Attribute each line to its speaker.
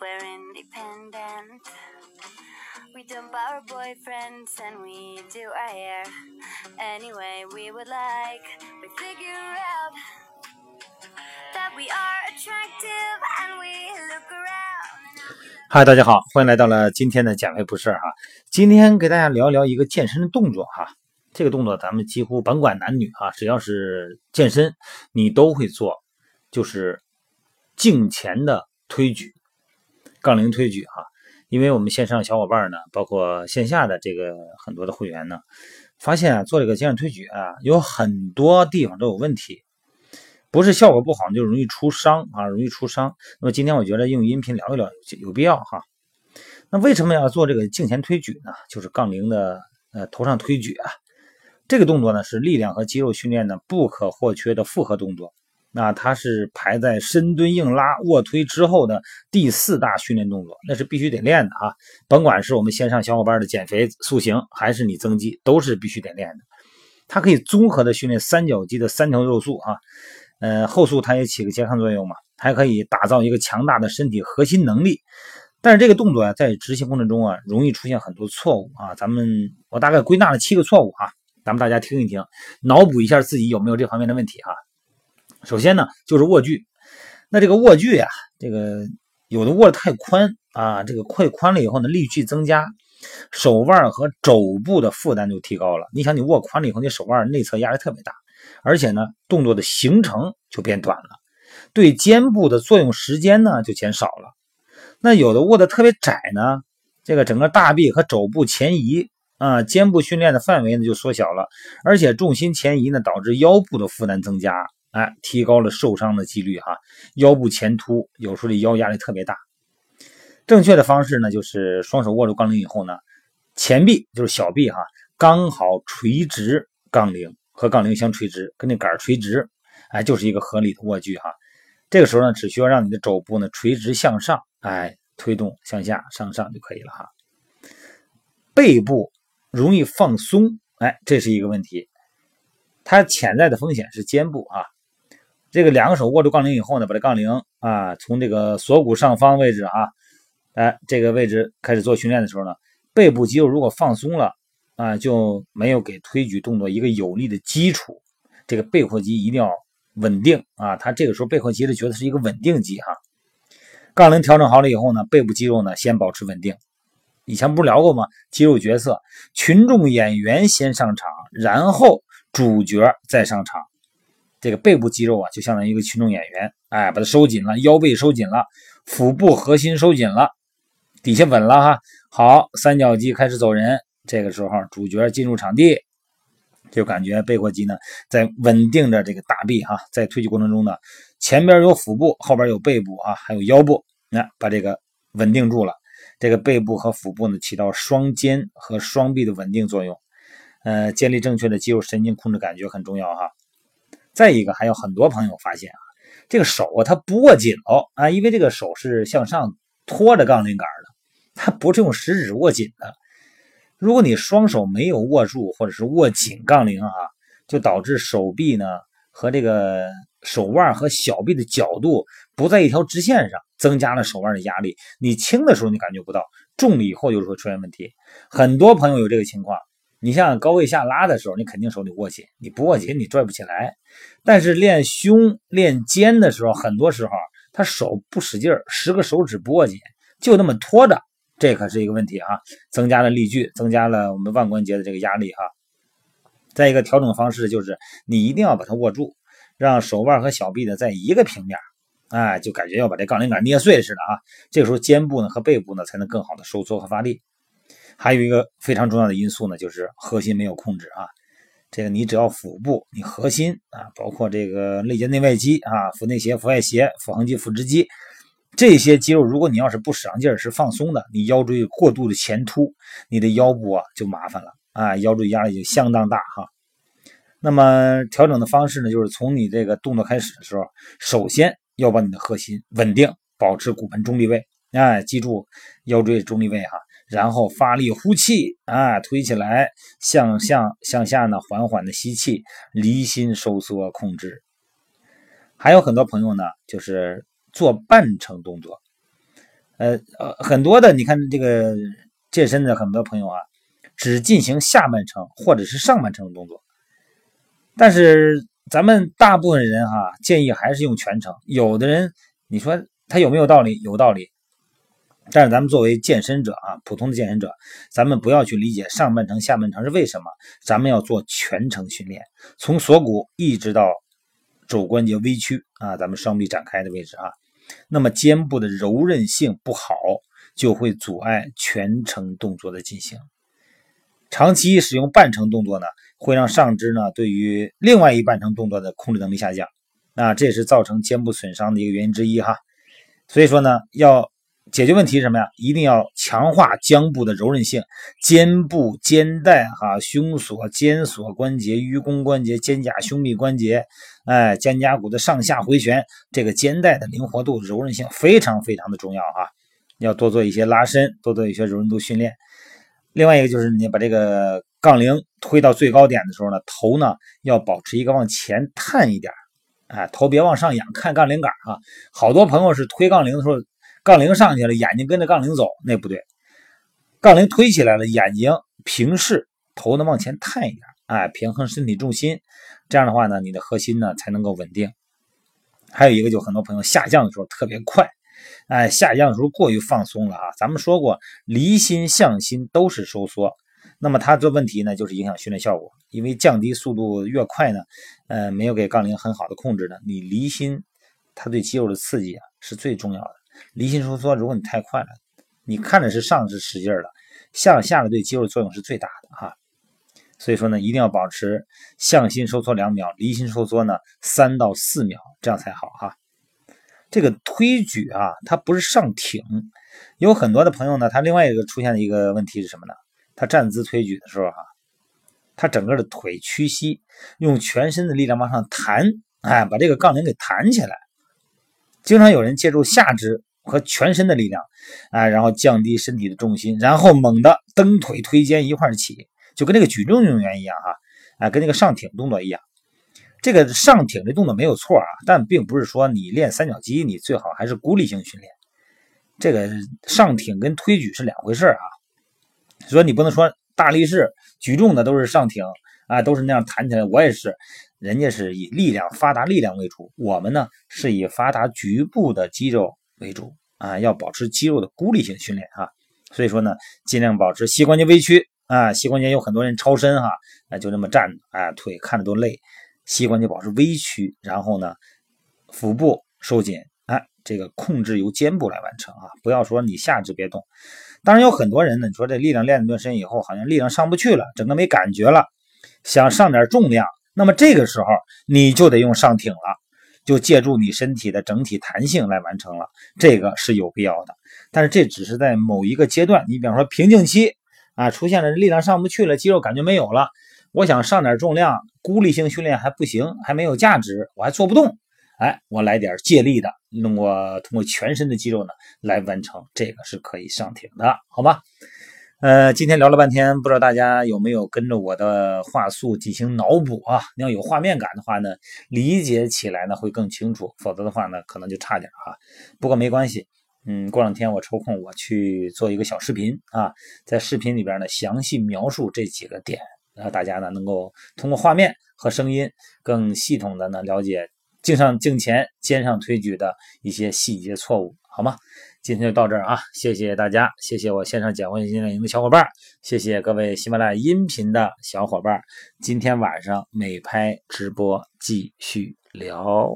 Speaker 1: We're independent. We dump our boyfriends and we do our hair any way we would like. We figure out that we are attractive and we look around.
Speaker 2: 嗨，大家好，欢迎来到了今天的减肥不是哈。今天给大家聊聊一个健身的动作哈。这个动作咱们几乎甭管男女哈，只要是健身，你都会做，就是颈前的推举。杠铃推举哈，因为我们线上小伙伴呢，包括线下的这个很多的会员呢，发现啊，做这个肩上推举啊，有很多地方都有问题，不是效果不好，就容易出伤啊，容易出伤。那么今天我觉得用音频聊一聊有必要哈。那为什么要做这个颈前推举呢？就是杠铃的呃头上推举啊，这个动作呢是力量和肌肉训练的不可或缺的复合动作。那它是排在深蹲、硬拉、卧推之后的第四大训练动作，那是必须得练的啊！甭管是我们线上小伙伴的减肥塑形，还是你增肌，都是必须得练的。它可以综合的训练三角肌的三条肉束啊，呃，后束它也起个健康作用嘛，还可以打造一个强大的身体核心能力。但是这个动作啊，在执行过程中啊，容易出现很多错误啊。咱们我大概归纳了七个错误啊，咱们大家听一听，脑补一下自己有没有这方面的问题哈。首先呢，就是握距。那这个握距呀，这个有的握的太宽啊，这个快宽了以后呢，力矩增加，手腕和肘部的负担就提高了。你想，你握宽了以后，你手腕内侧压力特别大，而且呢，动作的形成就变短了，对肩部的作用时间呢就减少了。那有的握的特别窄呢，这个整个大臂和肘部前移啊，肩部训练的范围呢就缩小了，而且重心前移呢，导致腰部的负担增加。哎，提高了受伤的几率哈，腰部前凸，有时候这腰压力特别大。正确的方式呢，就是双手握住杠铃以后呢，前臂就是小臂哈，刚好垂直杠铃和杠铃相垂直，跟那杆垂直，哎，就是一个合理的握距哈。这个时候呢，只需要让你的肘部呢垂直向上，哎，推动向下向上就可以了哈。背部容易放松，哎，这是一个问题，它潜在的风险是肩部啊。这个两个手握住杠铃以后呢，把这杠铃啊从这个锁骨上方位置啊，哎这个位置开始做训练的时候呢，背部肌肉如果放松了啊，就没有给推举动作一个有力的基础。这个背阔肌一定要稳定啊，它这个时候背阔肌的角色是一个稳定肌哈。杠铃调整好了以后呢，背部肌肉呢先保持稳定。以前不是聊过吗？肌肉角色，群众演员先上场，然后主角再上场。这个背部肌肉啊，就相当于一个群众演员，哎，把它收紧了，腰背收紧了，腹部核心收紧了，底下稳了哈。好，三角肌开始走人，这个时候主角进入场地，就感觉背阔肌呢在稳定着这个大臂哈，在推举过程中呢，前边有腹部，后边有背部啊，还有腰部，那把这个稳定住了。这个背部和腹部呢，起到双肩和双臂的稳定作用，呃，建立正确的肌肉神经控制感觉很重要哈。再一个，还有很多朋友发现啊，这个手啊，它不握紧了啊，因为这个手是向上托着杠铃杆的，它不是用食指握紧的。如果你双手没有握住，或者是握紧杠铃啊，就导致手臂呢和这个手腕和小臂的角度不在一条直线上，增加了手腕的压力。你轻的时候你感觉不到，重了以后就会出现问题。很多朋友有这个情况。你像高位下拉的时候，你肯定手里握紧，你不握紧你拽不起来。但是练胸、练肩的时候，很多时候他手不使劲，十个手指不握紧，就那么拖着，这可是一个问题啊，增加了力矩，增加了我们腕关节的这个压力哈。再一个调整方式就是，你一定要把它握住，让手腕和小臂呢在一个平面，哎，就感觉要把这杠铃杆捏碎似的啊。这个时候肩部呢和背部呢才能更好的收缩和发力。还有一个非常重要的因素呢，就是核心没有控制啊。这个你只要腹部，你核心啊，包括这个肋间内外肌啊，腹内斜、腹外斜、腹横肌、腹直肌这些肌肉，如果你要是不使上劲儿，是放松的，你腰椎过度的前凸，你的腰部啊就麻烦了啊，腰椎压力就相当大哈。那么调整的方式呢，就是从你这个动作开始的时候，首先要把你的核心稳定，保持骨盆中立位，哎，记住腰椎中立位哈。然后发力呼气啊，推起来，向上向下呢，缓缓的吸气，离心收缩控制。还有很多朋友呢，就是做半程动作，呃呃，很多的，你看这个健身的很多朋友啊，只进行下半程或者是上半程的动作，但是咱们大部分人哈，建议还是用全程。有的人，你说他有没有道理？有道理。但是咱们作为健身者啊，普通的健身者，咱们不要去理解上半程、下半程是为什么，咱们要做全程训练，从锁骨一直到肘关节微屈啊，咱们双臂展开的位置啊。那么肩部的柔韧性不好，就会阻碍全程动作的进行。长期使用半程动作呢，会让上肢呢对于另外一半程动作的控制能力下降，啊，这也是造成肩部损伤的一个原因之一哈。所以说呢，要。解决问题是什么呀？一定要强化肩部的柔韧性，肩部、肩带、哈胸锁、肩锁关节、盂肱关节、肩胛胸壁关节，哎，肩胛骨的上下回旋，这个肩带的灵活度、柔韧性非常非常的重要啊！要多做一些拉伸，多做一些柔韧度训练。另外一个就是你把这个杠铃推到最高点的时候呢，头呢要保持一个往前探一点，哎，头别往上仰，看杠铃杆啊。好多朋友是推杠铃的时候。杠铃上去了，眼睛跟着杠铃走，那不对。杠铃推起来了，眼睛平视，头呢往前探一点，哎，平衡身体重心。这样的话呢，你的核心呢才能够稳定。还有一个，就很多朋友下降的时候特别快，哎，下降的时候过于放松了啊。咱们说过，离心向心都是收缩，那么它这问题呢，就是影响训练效果。因为降低速度越快呢，呃，没有给杠铃很好的控制呢，你离心，它对肌肉的刺激啊是最重要的。离心收缩，如果你太快了，你看着是上是使劲了，向下的对肌肉作用是最大的哈。所以说呢，一定要保持向心收缩两秒，离心收缩呢三到四秒，这样才好哈。这个推举啊，它不是上挺，有很多的朋友呢，他另外一个出现的一个问题是什么呢？他站姿推举的时候哈，他整个的腿屈膝，用全身的力量往上弹，哎，把这个杠铃给弹起来。经常有人借助下肢和全身的力量，啊，然后降低身体的重心，然后猛地蹬腿推肩一块起，就跟那个举重运动员一样哈，啊，跟那个上挺动作一样。这个上挺这动作没有错啊，但并不是说你练三角肌，你最好还是孤立性训练。这个上挺跟推举是两回事啊，所以你不能说大力士举重的都是上挺啊，都是那样弹起来，我也是。人家是以力量发达力量为主，我们呢是以发达局部的肌肉为主啊，要保持肌肉的孤立性训练啊，所以说呢，尽量保持膝关节微屈啊，膝关节有很多人超伸哈，啊就这么站着啊，腿看着都累，膝关节保持微屈，然后呢，腹部收紧啊，这个控制由肩部来完成啊，不要说你下肢别动。当然有很多人呢，你说这力量练了一段时间以后，好像力量上不去了，整个没感觉了，想上点重量。那么这个时候你就得用上挺了，就借助你身体的整体弹性来完成了，这个是有必要的。但是这只是在某一个阶段，你比方说瓶颈期啊，出现了力量上不去了，肌肉感觉没有了，我想上点重量，孤立性训练还不行，还没有价值，我还做不动，哎，我来点借力的，通过通过全身的肌肉呢来完成，这个是可以上挺的，好吧？呃，今天聊了半天，不知道大家有没有跟着我的话术进行脑补啊？你要有画面感的话呢，理解起来呢会更清楚；否则的话呢，可能就差点啊。不过没关系，嗯，过两天我抽空我去做一个小视频啊，在视频里边呢详细描述这几个点，让大家呢能够通过画面和声音更系统的呢了解镜上、镜前、肩上推举的一些细节错误，好吗？今天就到这儿啊！谢谢大家，谢谢我线上讲会训练营的小伙伴，谢谢各位喜马拉雅音频的小伙伴。今天晚上美拍直播继续聊。